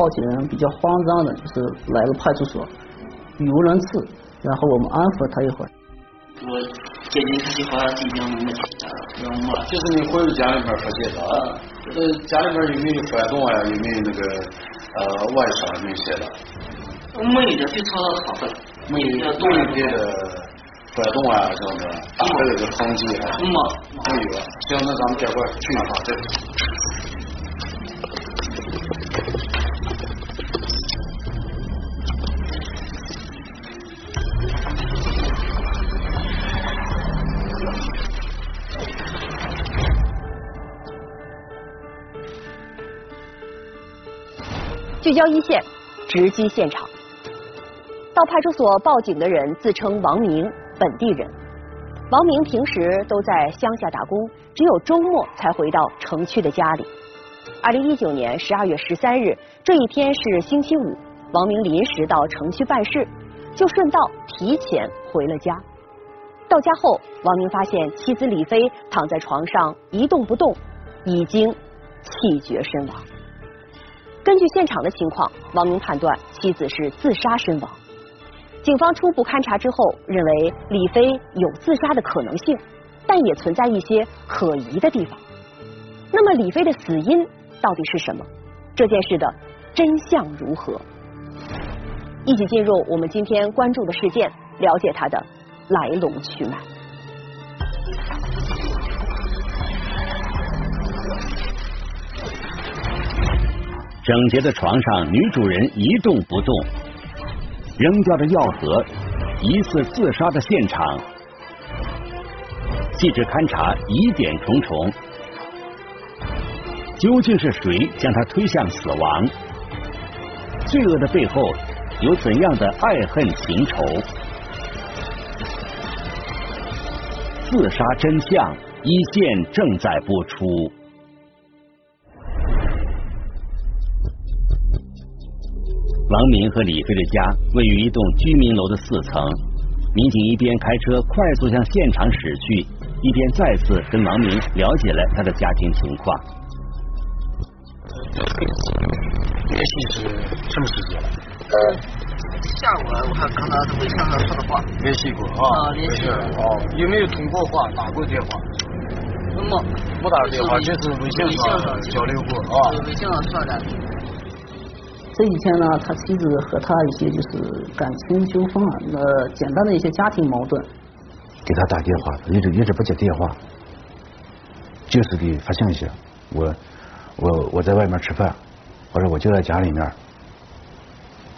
报警人比较慌张的，就是来了派出所，语无伦次，然后我们安抚他一会儿。我接近他的话，今天没钱了，要么就是你回到家里面发现的啊，呃，家里面有没有翻动啊？有没有那个呃外伤那些的？没的，就朝他好了，没有动一点的翻动啊什么的，打的那个痕迹啊，没没有啊。行，那咱们这块去一趟这。聚焦一线，直击现场。到派出所报警的人自称王明，本地人。王明平时都在乡下打工，只有周末才回到城区的家里。二零一九年十二月十三日，这一天是星期五，王明临时到城区办事，就顺道提前回了家。到家后，王明发现妻子李飞躺在床上一动不动，已经气绝身亡。根据现场的情况，王明判断妻子是自杀身亡。警方初步勘查之后，认为李飞有自杀的可能性，但也存在一些可疑的地方。那么，李飞的死因到底是什么？这件事的真相如何？一起进入我们今天关注的事件，了解它的来龙去脉。整洁的床上，女主人一动不动，扔掉的药盒，疑似自杀的现场。记者勘查，疑点重重，究竟是谁将她推向死亡？罪恶的背后有怎样的爱恨情仇？自杀真相，一线正在播出。王明和李飞的家位于一栋居民楼的四层，民警一边开车快速向现场驶去，一边再次跟王明了解了他的家庭情况。联系是什么时间？呃，下午我还刚拿微信上说的话。联系过啊？联系哦，有没有通过话打过电话？没，没打过电话，就是微信上交流过啊？微信上说的。这几天呢，他妻子和他一些就是感情纠纷啊，那，简单的一些家庭矛盾。给他打电话，一直一直不接电话，就是给发信息。我我我在外面吃饭，或者我就在家里面，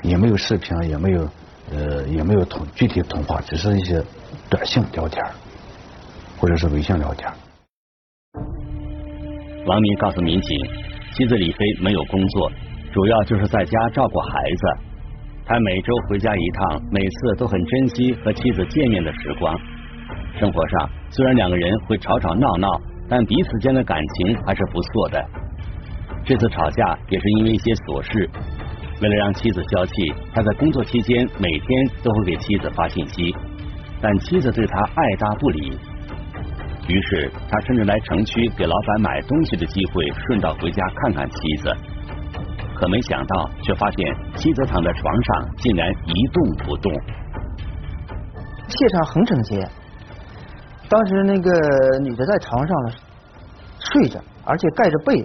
也没有视频，也没有呃也没有通具体通话，只是一些短信聊天，或者是微信聊天。王明告诉民警，妻子李飞没有工作。主要就是在家照顾孩子，他每周回家一趟，每次都很珍惜和妻子见面的时光。生活上虽然两个人会吵吵闹闹，但彼此间的感情还是不错的。这次吵架也是因为一些琐事，为了让妻子消气，他在工作期间每天都会给妻子发信息，但妻子对他爱答不理。于是他趁着来城区给老板买东西的机会，顺道回家看看妻子。可没想到，却发现妻子躺在床上，竟然一动不动。现场很整洁，当时那个女的在床上睡着，而且盖着被。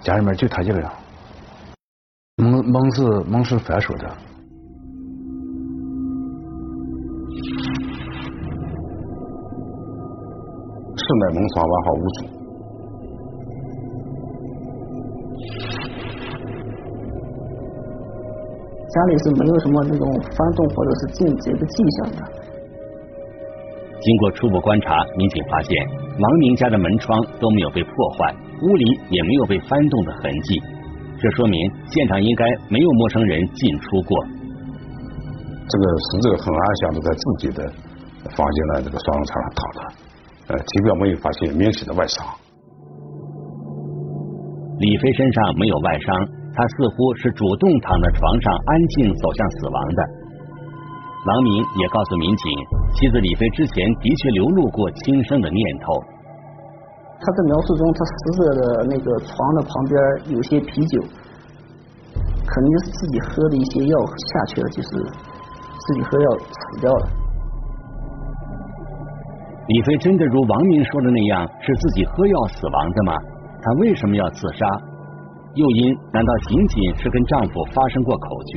家里面就她一个人，门门是门是反锁的。室内门窗完好无阻。家里是没有什么那种翻动或者是进贼的迹象的。经过初步观察，民警发现王明家的门窗都没有被破坏，屋里也没有被翻动的痕迹，这说明现场应该没有陌生人进出过。这个死者很安详的在自己的房间的这个双人床上躺着，呃，体表没有发现明显的外伤。李飞身上没有外伤。他似乎是主动躺在床上安静走向死亡的，王明也告诉民警，妻子李飞之前的确流露过轻生的念头。他在描述中，他死者的那个床的旁边有些啤酒，肯定是自己喝的一些药下去了，就是自己喝药死掉了。李飞真的如王明说的那样是自己喝药死亡的吗？他为什么要自杀？诱因难道仅仅是跟丈夫发生过口角？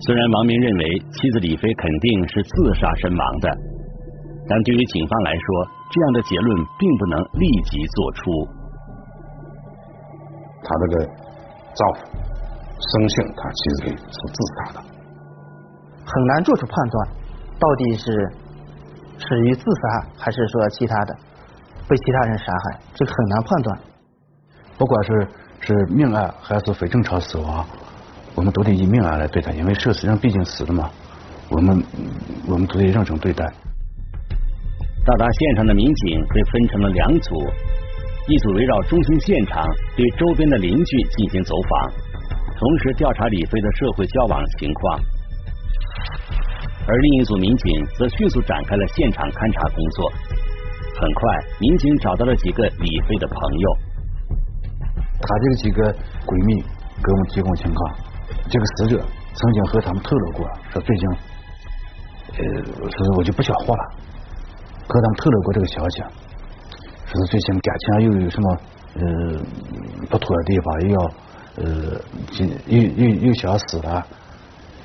虽然王明认为妻子李飞肯定是自杀身亡的，但对于警方来说，这样的结论并不能立即做出。他这个丈夫生性他妻子是自杀的，很难做出判断，到底是始于自杀还是说其他的被其他人杀害，这个很难判断。不管是是命案还是非正常死亡。我们都得以命案来对待，因为涉死人毕竟死了嘛，我们我们都得认真对待。到达现场的民警被分成了两组，一组围绕中心现场对周边的邻居进行走访，同时调查李飞的社会交往情况；而另一组民警则迅速展开了现场勘查工作。很快，民警找到了几个李飞的朋友，他这几个闺蜜给我们提供情况。这个死者曾经和他们透露过，说最近，呃，说我就不想活了，和他们透露过这个消息，说是最近感情又有什么呃不妥的地方，又要呃又又又想死了，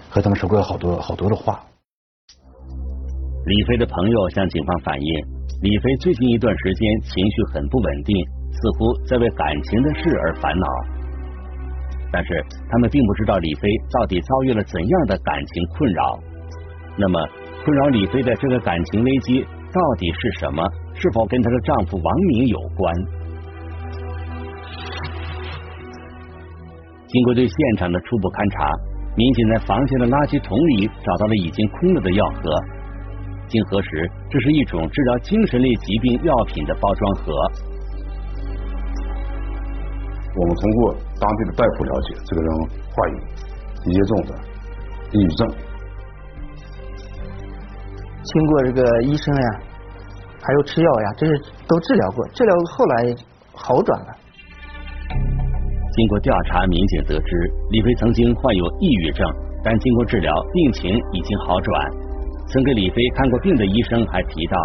和他们说过好多好多的话。李飞的朋友向警方反映，李飞最近一段时间情绪很不稳定，似乎在为感情的事而烦恼。但是他们并不知道李飞到底遭遇了怎样的感情困扰。那么，困扰李飞的这个感情危机到底是什么？是否跟她的丈夫王明有关？经过对现场的初步勘查，民警在房间的垃圾桶里找到了已经空了的药盒。经核实，这是一种治疗精神类疾病药品的包装盒。我们通过当地的大夫了解，这个人患有严重的抑郁症。经过这个医生呀，还有吃药呀，这是都治疗过，治疗后来好转了。经过调查，民警得知李飞曾经患有抑郁症，但经过治疗，病情已经好转。曾给李飞看过病的医生还提到，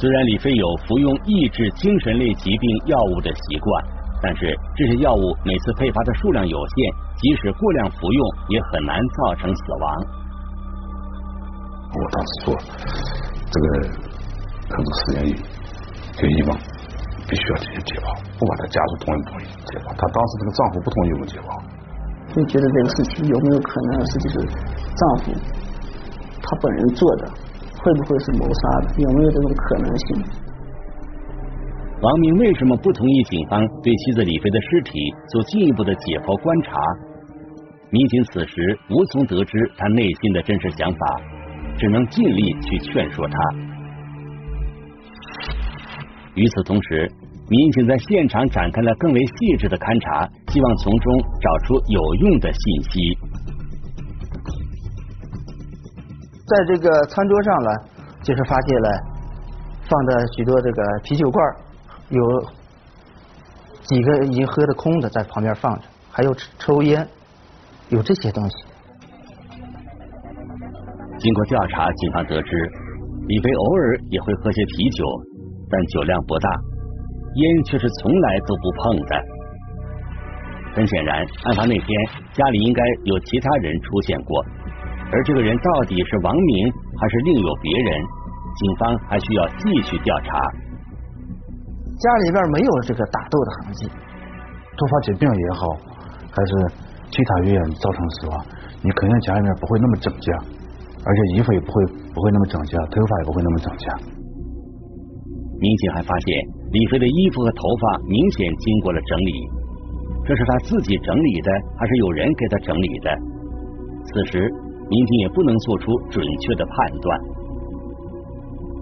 虽然李飞有服用抑制精神类疾病药物的习惯。但是这些药物每次配发的数量有限，即使过量服用，也很难造成死亡。我当时说，这个可能实验医就医嘛，必须要进行解剖，不管他家属同意不同意解剖。他当时这个丈夫不同意我们解剖。你觉得这个事情有没有可能是就是丈夫他本人做的？会不会是谋杀的？有没有这种可能性？王明为什么不同意警方对妻子李飞的尸体做进一步的解剖观察？民警此时无从得知他内心的真实想法，只能尽力去劝说他。与此同时，民警在现场展开了更为细致的勘查，希望从中找出有用的信息。在这个餐桌上呢，就是发现了放的许多这个啤酒罐。有几个已经喝的空的在旁边放着，还有抽烟，有这些东西。经过调查，警方得知李飞偶尔也会喝些啤酒，但酒量不大，烟却是从来都不碰的。很显然，案发那天家里应该有其他人出现过，而这个人到底是王明还是另有别人？警方还需要继续调查。家里边没有这个打斗的痕迹，突发疾病也好，还是其他原因造成死亡，你肯定家里面不会那么整洁，而且衣服也不会不会那么整洁，头发也不会那么整洁。民警还发现李飞的衣服和头发明显经过了整理，这是他自己整理的，还是有人给他整理的？此时民警也不能做出准确的判断。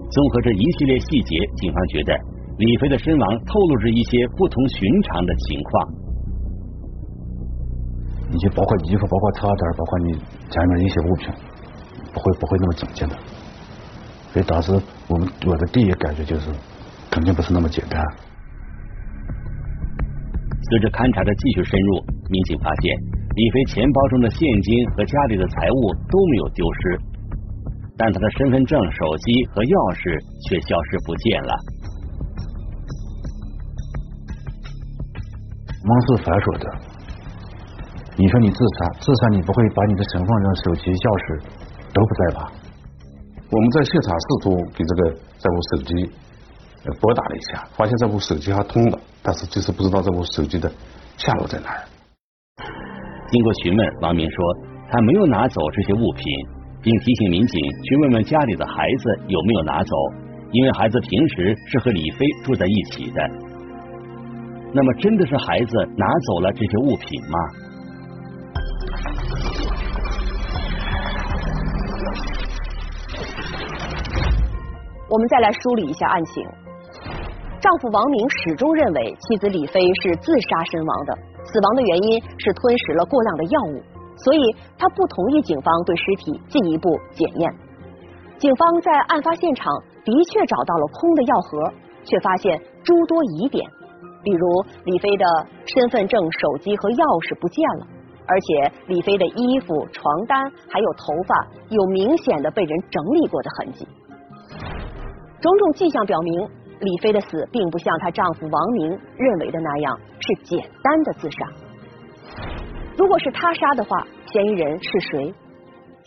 综合这一系列细节，警方觉得。李飞的身亡透露着一些不同寻常的情况。你就包括衣服，包括茶单，包括你家里面一些物品，不会不会那么整洁的。所以当时我们我的第一感觉就是，肯定不是那么简单。随着勘查的继续深入，民警发现李飞钱包中的现金和家里的财物都没有丢失，但他的身份证、手机和钥匙却消失不见了。忙是反说的，你说你自杀，自杀你不会把你的身份证、手机、钥匙都不在吧？我们在现场试图给这个这部手机拨打了一下，发现这部手机还通了，但是就是不知道这部手机的下落在哪儿。经过询问，王明说他没有拿走这些物品，并提醒民警去问问家里的孩子有没有拿走，因为孩子平时是和李飞住在一起的。那么，真的是孩子拿走了这些物品吗？我们再来梳理一下案情。丈夫王明始终认为妻子李飞是自杀身亡的，死亡的原因是吞食了过量的药物，所以他不同意警方对尸体进一步检验。警方在案发现场的确找到了空的药盒，却发现诸多疑点，比如李飞的身份证、手机和钥匙不见了，而且李飞的衣服、床单还有头发有明显的被人整理过的痕迹。种种迹象表明，李飞的死并不像她丈夫王明认为的那样是简单的自杀。如果是他杀的话，嫌疑人是谁？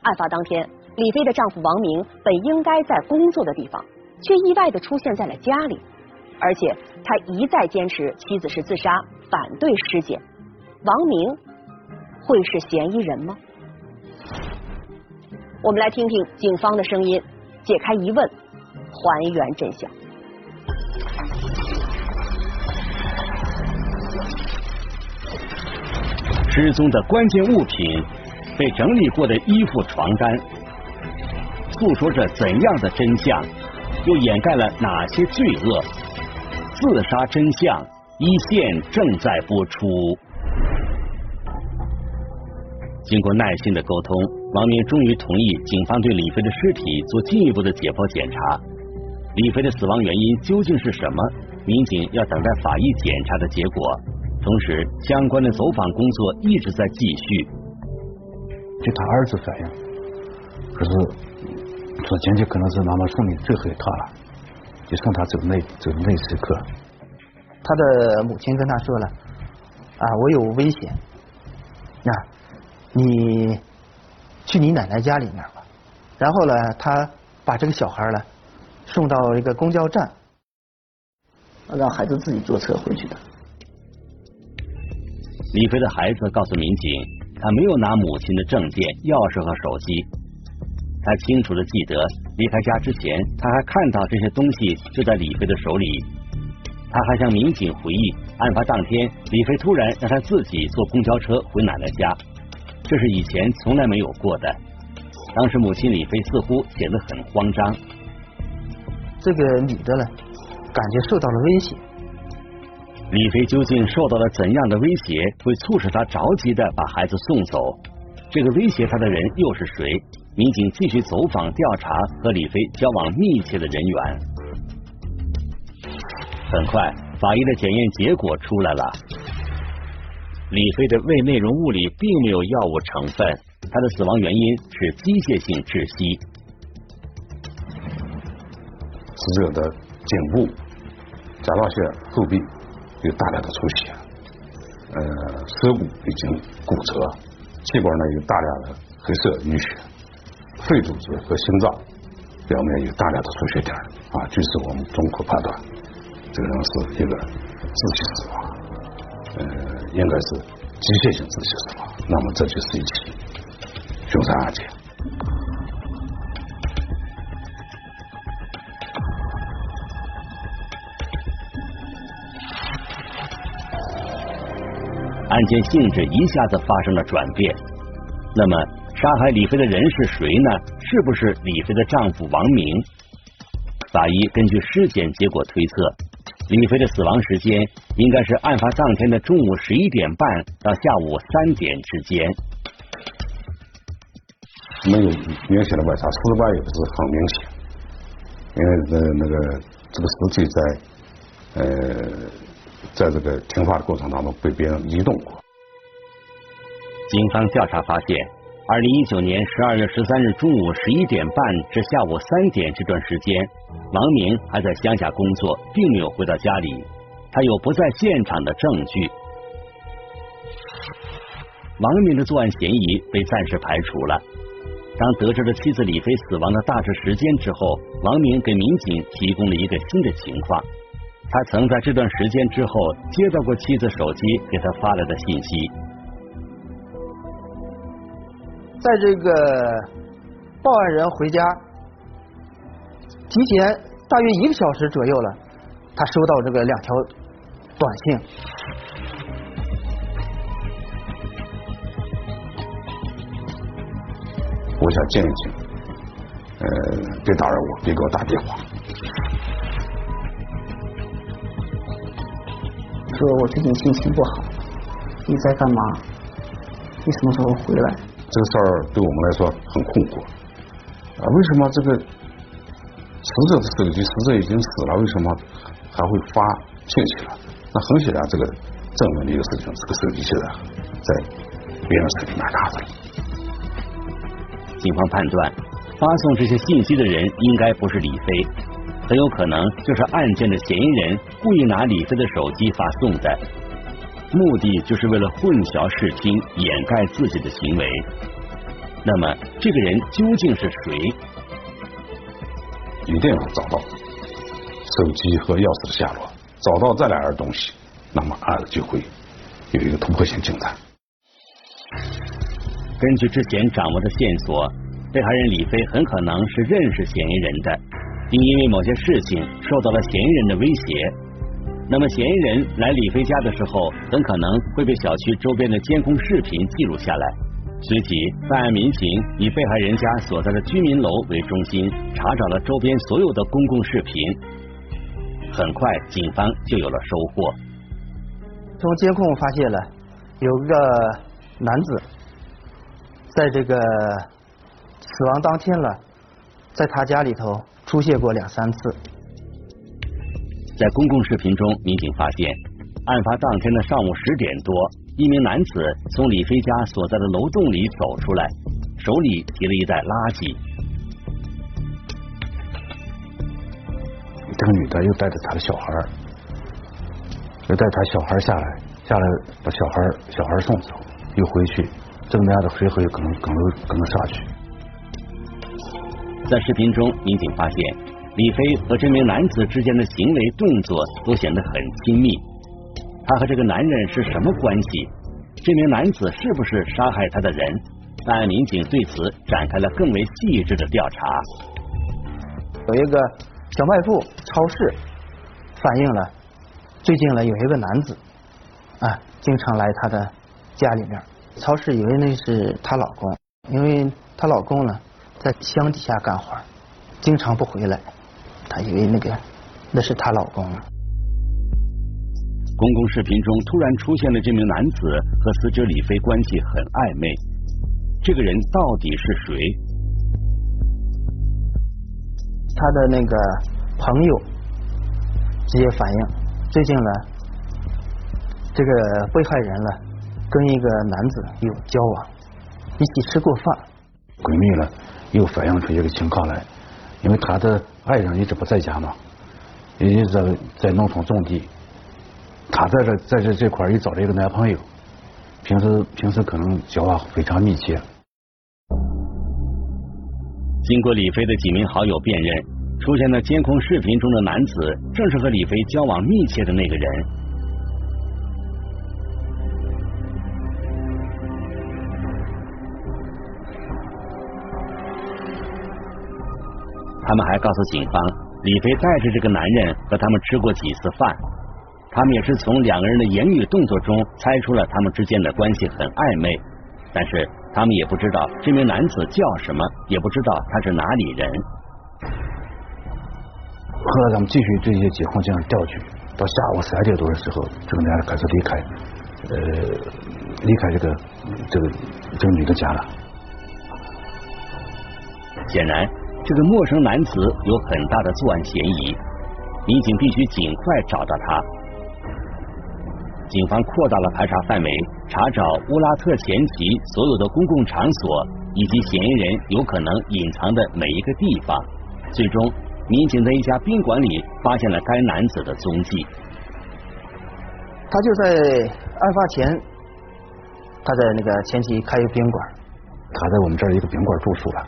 案发当天，李飞的丈夫王明本应该在工作的地方，却意外的出现在了家里，而且他一再坚持妻子是自杀，反对尸检。王明会是嫌疑人吗？我们来听听警方的声音，解开疑问。还原真相。失踪的关键物品，被整理过的衣服、床单，诉说着怎样的真相？又掩盖了哪些罪恶？自杀真相一线正在播出。经过耐心的沟通，王明终于同意警方对李飞的尸体做进一步的解剖检查。李飞的死亡原因究竟是什么？民警要等待法医检查的结果。同时，相关的走访工作一直在继续。据他儿子反映，可是说今天可能是妈妈送你最后一趟了，就送他走那走那时刻。他的母亲跟他说了：“啊，我有危险，那你去你奶奶家里面吧。”然后呢，他把这个小孩呢。送到一个公交站，让孩子自己坐车回去的。李飞的孩子告诉民警，他没有拿母亲的证件、钥匙和手机。他清楚的记得，离开家之前，他还看到这些东西就在李飞的手里。他还向民警回忆，案发当天，李飞突然让他自己坐公交车回奶奶家，这是以前从来没有过的。当时母亲李飞似乎显得很慌张。这个女的呢，感觉受到了威胁。李飞究竟受到了怎样的威胁，会促使他着急的把孩子送走？这个威胁他的人又是谁？民警继续走访调查和李飞交往密切的人员。很快，法医的检验结果出来了，李飞的胃内容物里并没有药物成分，他的死亡原因是机械性窒息。死者的颈部、甲状腺后壁有大量的出血，呃，舌骨已经骨折，气管呢有大量的黑色淤血，肺组织和心脏表面有大量的出血点啊，据此我们综合判断，这个人是一个窒息死亡，呃，应该是机械性窒息死亡，那么这就是一起凶杀案件。案件性质一下子发生了转变。那么，杀害李飞的人是谁呢？是不是李飞的丈夫王明？法医根据尸检结果推测，李飞的死亡时间应该是案发当天的中午十一点半到下午三点之间。没有明显的外伤，死法也不是很明显，因为呃那个这个尸体在呃在这个停发的过程当中被别人移动过。警方调查发现，二零一九年十二月十三日中午十一点半至下午三点这段时间，王明还在乡下工作，并没有回到家里，他有不在现场的证据。王明的作案嫌疑被暂时排除了。当得知了妻子李飞死亡的大致时间之后，王明给民警提供了一个新的情况：他曾在这段时间之后接到过妻子手机给他发来的信息。在这个报案人回家提前大约一个小时左右了，他收到这个两条短信。我想静一静，呃，别打扰我，别给我打电话。说我最近心情不好，你在干嘛？你什么时候回来？这个事儿对我们来说很困惑啊！为什么这个死者的手机，死者已经死了，为什么还会发信息了？那很显然，这个证明的一个事情，这个手机现在在别人手里面拿着了。警方判断，发送这些信息的人应该不是李飞，很有可能就是案件的嫌疑人故意拿李飞的手机发送的，目的就是为了混淆视听，掩盖自己的行为。那么，这个人究竟是谁？一定要找到手机和钥匙的下落，找到这两样东西，那么案子就会有一个突破性进展。根据之前掌握的线索，被害人李飞很可能是认识嫌疑人的，并因为某些事情受到了嫌疑人的威胁。那么，嫌疑人来李飞家的时候，很可能会被小区周边的监控视频记录下来。随即，办案民警以被害人家所在的居民楼为中心，查找了周边所有的公共视频。很快，警方就有了收获。从监控发现了有个男子。在这个死亡当天了，在他家里头出现过两三次。在公共视频中，民警发现，案发当天的上午十点多，一名男子从李飞家所在的楼栋里走出来，手里提了一袋垃圾。这个女的又带着她的小孩，又带她小孩下来，下来把小孩小孩送走，又回去。这个男的随后又可能可能可能杀去。在视频中，民警发现李飞和这名男子之间的行为动作都显得很亲密。他和这个男人是什么关系？这名男子是不是杀害他的人？办案民警对此展开了更为细致的调查。有一个小卖部、超市反映了，最近呢有一个男子啊，经常来他的家里面。超市以为那是她老公，因为她老公呢在乡底下干活，经常不回来，她以为那个那是她老公。公共视频中突然出现的这名男子和死者李飞关系很暧昧，这个人到底是谁？他的那个朋友直接反映，最近呢这个被害人呢。跟一个男子有交往，一起吃过饭。闺蜜呢又反映出一个情况来，因为她的爱人一直不在家嘛，一直在在农村种地，她在这在这这块又找了一个男朋友，平时平时可能交往非常密切。经过李飞的几名好友辨认，出现在监控视频中的男子正是和李飞交往密切的那个人。他们还告诉警方，李飞带着这个男人和他们吃过几次饭，他们也是从两个人的言语动作中猜出了他们之间的关系很暧昧，但是他们也不知道这名男子叫什么，也不知道他是哪里人。后来咱们继续对这些监控进行调取，到下午三点多的时候，这个男的开始离开，呃，离开这个这个这个女的家了。显然，这个陌生男子有很大的作案嫌疑，民警必须尽快找到他。警方扩大了排查范围，查找乌拉特前旗所有的公共场所以及嫌疑人有可能隐藏的每一个地方。最终，民警在一家宾馆里发现了该男子的踪迹。他就在案发前，他在那个前旗开一个宾馆，他在我们这儿一个宾馆住宿了，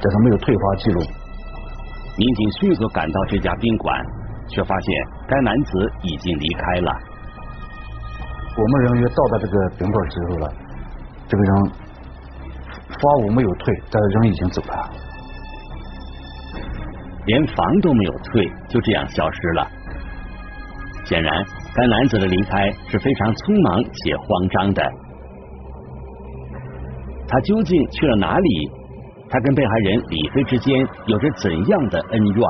但是没有退房记录。民警迅速赶到这家宾馆，却发现该男子已经离开了。我们人员到达这个宾馆之后了，这个人房屋没有退，但是人已经走了，连房都没有退，就这样消失了。显然，该男子的离开是非常匆忙且慌张的。他究竟去了哪里？他跟被害人李飞之间有着怎样的恩怨？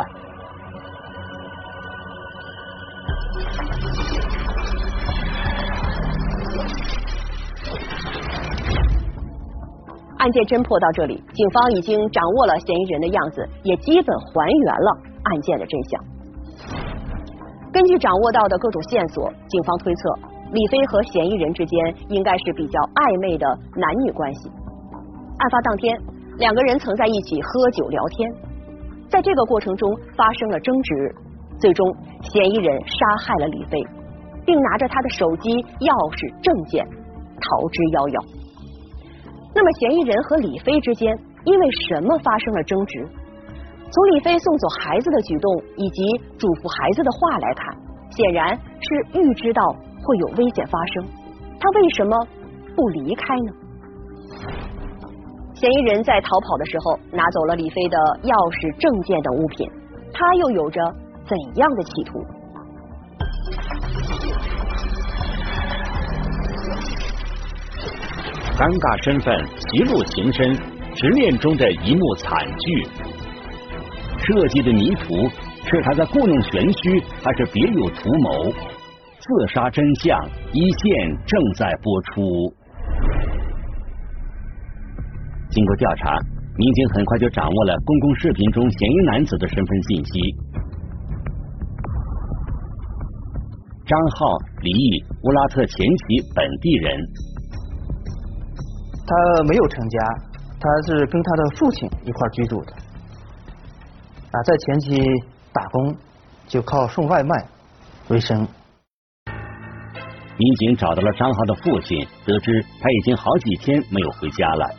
案件侦破到这里，警方已经掌握了嫌疑人的样子，也基本还原了案件的真相。根据掌握到的各种线索，警方推测李飞和嫌疑人之间应该是比较暧昧的男女关系。案发当天，两个人曾在一起喝酒聊天，在这个过程中发生了争执，最终嫌疑人杀害了李飞，并拿着他的手机、钥匙、证件逃之夭夭。那么，嫌疑人和李飞之间因为什么发生了争执？从李飞送走孩子的举动以及嘱咐孩子的话来看，显然是预知到会有危险发生。他为什么不离开呢？嫌疑人在逃跑的时候拿走了李飞的钥匙、证件等物品，他又有着怎样的企图？尴尬身份，歧路情深，执念中的一幕惨剧。设计的迷途是他在故弄玄虚，还是别有图谋？自杀真相一线正在播出。经过调查，民警很快就掌握了公共视频中嫌疑男子的身份信息：张浩，离异，乌拉特前旗本地人。他没有成家，他是跟他的父亲一块居住的，啊，在前期打工就靠送外卖为生。民警找到了张浩的父亲，得知他已经好几天没有回家了。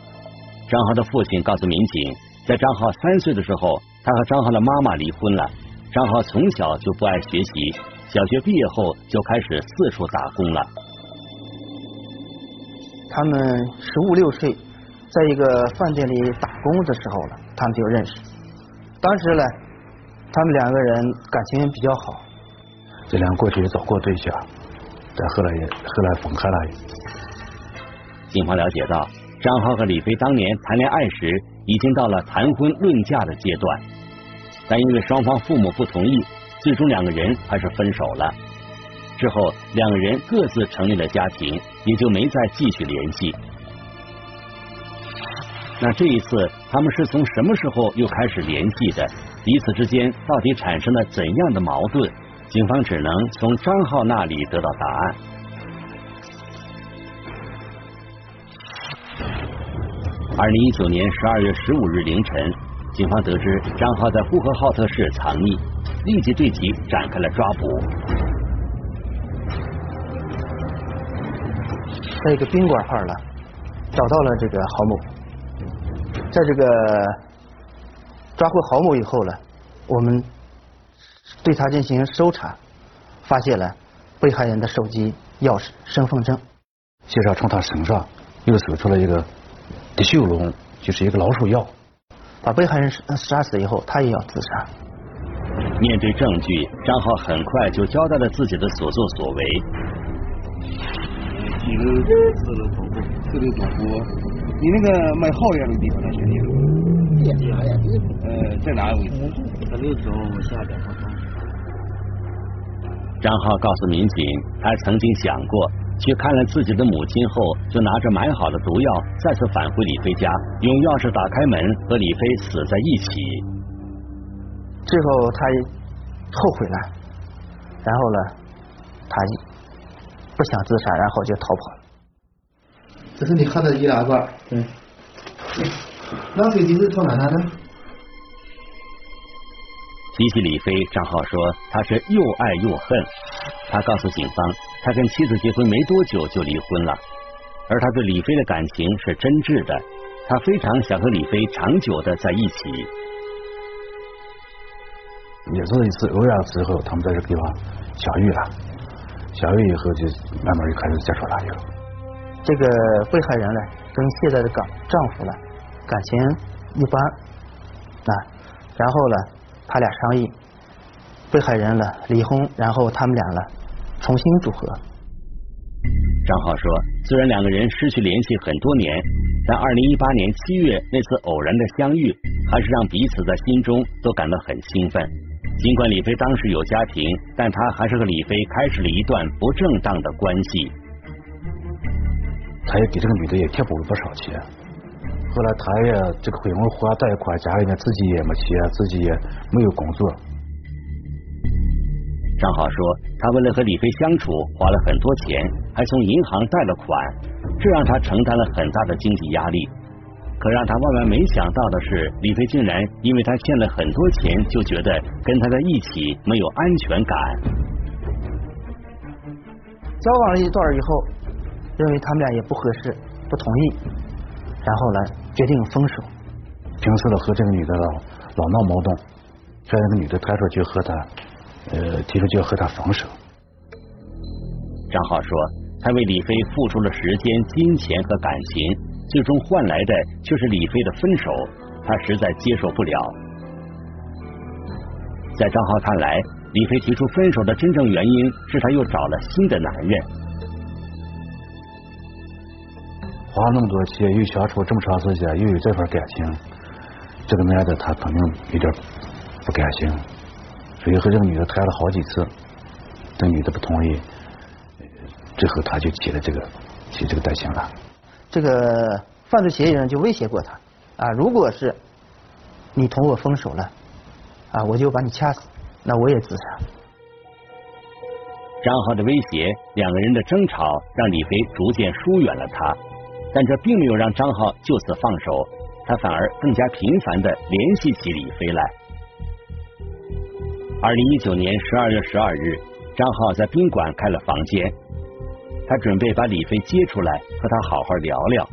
张浩的父亲告诉民警，在张浩三岁的时候，他和张浩的妈妈离婚了。张浩从小就不爱学习，小学毕业后就开始四处打工了。他们十五六岁，在一个饭店里打工的时候了，他们就认识。当时呢，他们两个人感情比较好。这俩过去也找过对象，但后来也后来分开了。警方了解到，张浩和李飞当年谈恋爱时，已经到了谈婚论嫁的阶段，但因为双方父母不同意，最终两个人还是分手了。之后，两个人各自成立了家庭，也就没再继续联系。那这一次，他们是从什么时候又开始联系的？彼此之间到底产生了怎样的矛盾？警方只能从张浩那里得到答案。二零一九年十二月十五日凌晨，警方得知张浩在呼和浩特市藏匿，立即对其展开了抓捕。在一个宾馆儿了，找到了这个郝某，在这个抓获郝某以后呢，我们对他进行搜查，发现了被害人的手机、钥匙、身份证。接着从他身上又搜出了一个地秀龙，就是一个老鼠药。把被害人杀死以后，他也要自杀。面对证据，张浩很快就交代了自己的所作所为。记录四楼窗户，四楼窗户，你那个卖耗烟的地方在哪里？呃，在哪个位置？在六层下边。张浩告诉民警，他曾经想过去看了自己的母亲后，就拿着买好的毒药再次返回李飞家，用钥匙打开门和李飞死在一起。最后他后悔了，然后呢，他不想自杀，然后就逃跑了。这是你喝的易拉罐。对。那水晶是从哪来的？提起李飞，张浩说他是又爱又恨。他告诉警方，他跟妻子结婚没多久就离婚了，而他对李飞的感情是真挚的，他非常想和李飞长久的在一起。也是一次偶然之后，他们在这个地方相遇了，相遇以后就慢慢就开始接触了。就这个被害人呢，跟现在的丈丈夫呢感情一般啊，然后呢，他俩商议，被害人了离婚，然后他们俩了重新组合。张浩说，虽然两个人失去联系很多年，但二零一八年七月那次偶然的相遇，还是让彼此在心中都感到很兴奋。尽管李飞当时有家庭，但他还是和李飞开始了一段不正当的关系。他也给这个女的也贴补了不少钱，后来他也这个婚后还贷款，家里面自己也没钱，自己也没有工作。张浩说，他为了和李飞相处，花了很多钱，还从银行贷了款，这让他承担了很大的经济压力。可让他万万没想到的是，李飞竟然因为他欠了很多钱，就觉得跟他在一起没有安全感。交往了一段以后，认为他们俩也不合适，不同意，然后呢，决定分手。平时呢和这个女的老老闹矛盾，这个女的抬出就和他，呃，提出就要和他分手。张浩说，他为李飞付出了时间、金钱和感情。最终换来的却是李飞的分手，他实在接受不了。在张浩看来，李飞提出分手的真正原因是他又找了新的男人。花那么多钱，又相处这么长时间，又有这份感情，这个男的他肯定有点不甘心，所以和这个女的谈了好几次，这女的不同意，最后他就起了这个起这个担心了。这个犯罪嫌疑人就威胁过他啊，如果是你同我分手了啊，我就把你掐死，那我也自杀。张浩的威胁，两个人的争吵，让李飞逐渐疏远了他，但这并没有让张浩就此放手，他反而更加频繁的联系起李飞来。二零一九年十二月十二日，张浩在宾馆开了房间。他准备把李飞接出来，和他好好聊聊。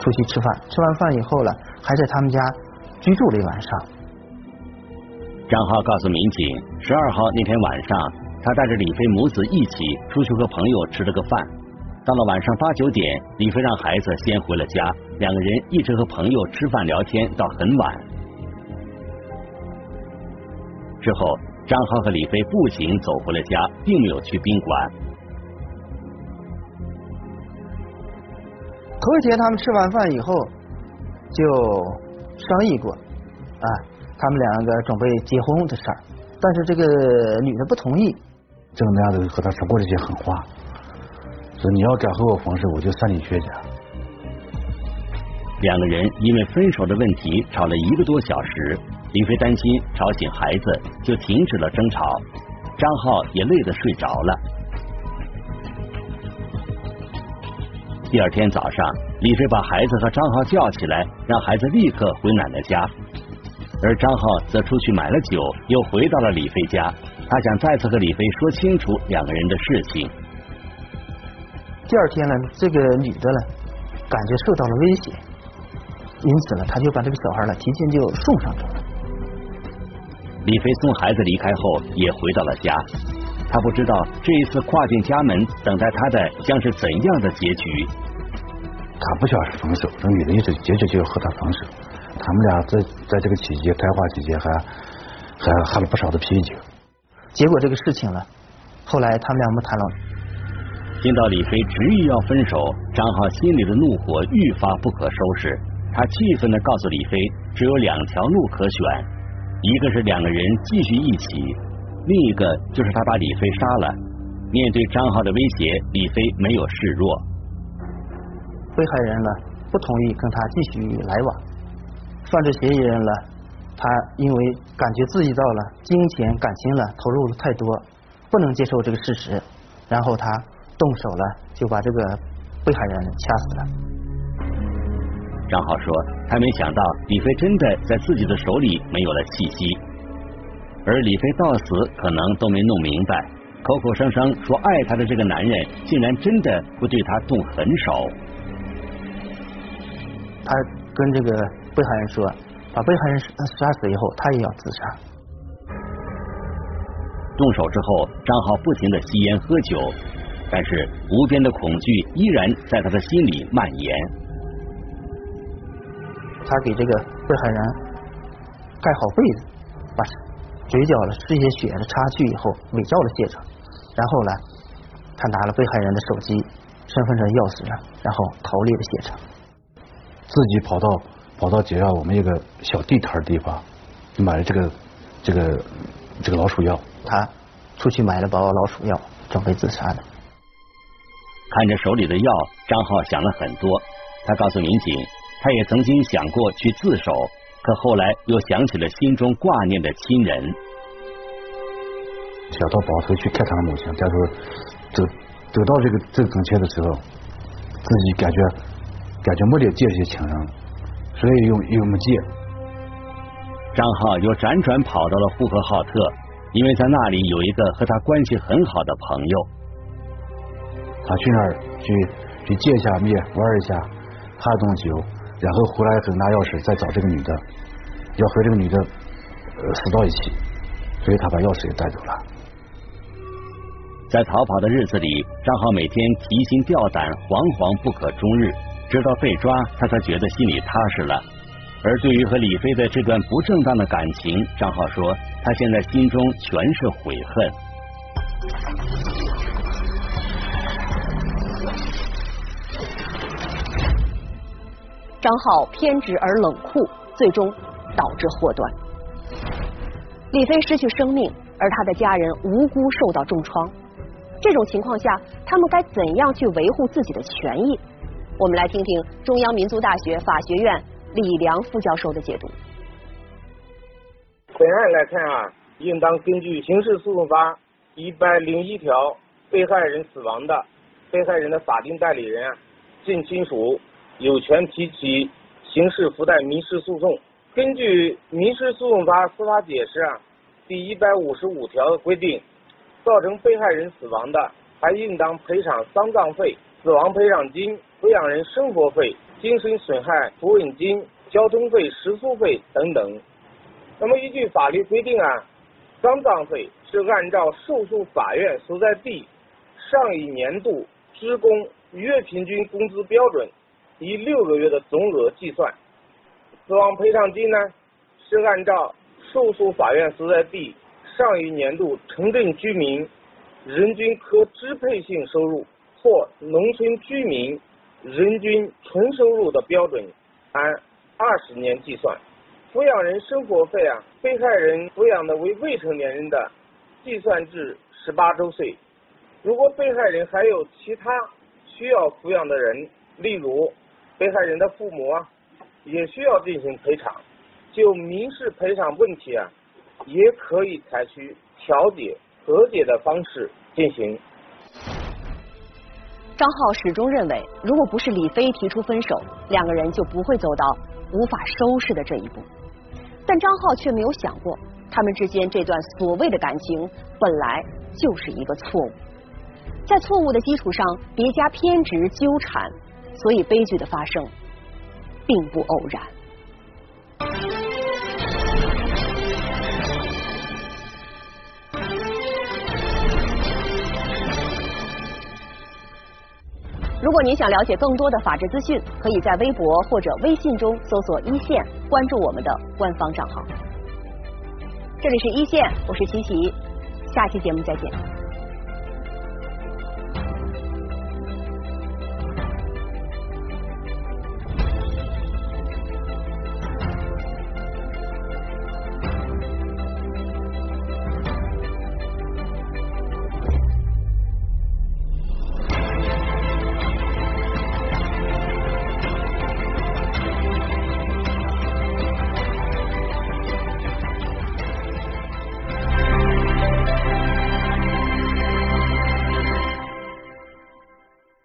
出去吃饭，吃完饭以后了，还在他们家居住了一晚上。张浩告诉民警，十二号那天晚上，他带着李飞母子一起出去和朋友吃了个饭。到了晚上八九点，李飞让孩子先回了家，两个人一直和朋友吃饭聊天到很晚。之后。张浩和李飞步行走回了家，并没有去宾馆。头一天他们吃完饭以后就商议过啊，他们两个准备结婚的事儿，但是这个女的不同意。这个男的和他说过这些狠话，说你要敢和我分手，我就扇你全家。两个人因为分手的问题吵了一个多小时。李飞担心吵醒孩子，就停止了争吵。张浩也累得睡着了。第二天早上，李飞把孩子和张浩叫起来，让孩子立刻回奶奶家，而张浩则出去买了酒，又回到了李飞家。他想再次和李飞说清楚两个人的事情。第二天呢，这个女的呢，感觉受到了威胁，因此呢，他就把这个小孩呢提前就送上去了。李飞送孩子离开后，也回到了家。他不知道这一次跨进家门，等待他的将是怎样的结局。他不想是分手，这女的一直坚决就要和他分手。他们俩在在这个期间谈话期间，还还喝了不少的啤酒。结果这个事情了，后来他们俩没谈了。听到李飞执意要分手，张浩心里的怒火愈发不可收拾。他气愤的告诉李飞，只有两条路可选。一个是两个人继续一起，另一个就是他把李飞杀了。面对张浩的威胁，李飞没有示弱。被害人呢不同意跟他继续来往，犯罪嫌疑人呢，他因为感觉自己到了金钱感情了投入了太多，不能接受这个事实，然后他动手了，就把这个被害人掐死了。张浩说，他没想到李飞真的在自己的手里没有了气息，而李飞到死可能都没弄明白，口口声声说爱他的这个男人，竟然真的会对他动狠手。他跟这个被害人说，把被害人杀死以后，他也要自杀。动手之后，张浩不停的吸烟喝酒，但是无边的恐惧依然在他的心里蔓延。他给这个被害人盖好被子，把嘴角的这些血的擦去以后，伪造了现场，然后呢，他拿了被害人的手机、身份证、钥匙，然后逃离了现场。自己跑到跑到街上我们一个小地摊地方，买了这个这个这个老鼠药。他出去买了包老鼠药，准备自杀的。看着手里的药，张浩想了很多。他告诉民警，他也曾经想过去自首，可后来又想起了心中挂念的亲人。想到保头去看他的母亲，但是走走到这个这个跟前的时候，自己感觉感觉没得见这些亲人，所以又又没借。张浩又辗转跑到了呼和浩特。因为在那里有一个和他关系很好的朋友，他去那儿去去见一下面，玩一下，喝顿酒，然后回来后拿钥匙再找这个女的，要和这个女的呃死到一起，所以他把钥匙也带走了。在逃跑的日子里，张浩每天提心吊胆，惶惶不可终日，直到被抓，他才觉得心里踏实了。而对于和李飞的这段不正当的感情，张浩说，他现在心中全是悔恨。张浩偏执而冷酷，最终导致祸端。李飞失去生命，而他的家人无辜受到重创。这种情况下，他们该怎样去维护自己的权益？我们来听听中央民族大学法学院。李良副教授的解读。本案来看啊，应当根据刑事诉讼法一百零一条，被害人死亡的，被害人的法定代理人，近亲属有权提起刑事附带民事诉讼。根据民事诉讼法司法解释啊，第一百五十五条的规定，造成被害人死亡的，还应当赔偿丧葬费、死亡赔偿金、抚养人生活费。精神损害抚慰金、交通费、食宿费等等。那么依据法律规定啊，丧葬费是按照受诉法院所在地上一年度职工月平均工资标准以六个月的总额计算。死亡赔偿金呢，是按照受诉法院所在地上一年度城镇居民人均可支配性收入或农村居民。人均纯收入的标准按二十年计算，抚养人生活费啊，被害人抚养的为未成年人的，计算至十八周岁。如果被害人还有其他需要抚养的人，例如被害人的父母啊，也需要进行赔偿。就民事赔偿问题啊，也可以采取调解、和解的方式进行。张浩始终认为，如果不是李飞提出分手，两个人就不会走到无法收拾的这一步。但张浩却没有想过，他们之间这段所谓的感情本来就是一个错误，在错误的基础上叠加偏执纠缠，所以悲剧的发生并不偶然。如果您想了解更多的法治资讯，可以在微博或者微信中搜索“一线”，关注我们的官方账号。这里是一线，我是琪琪，下期节目再见。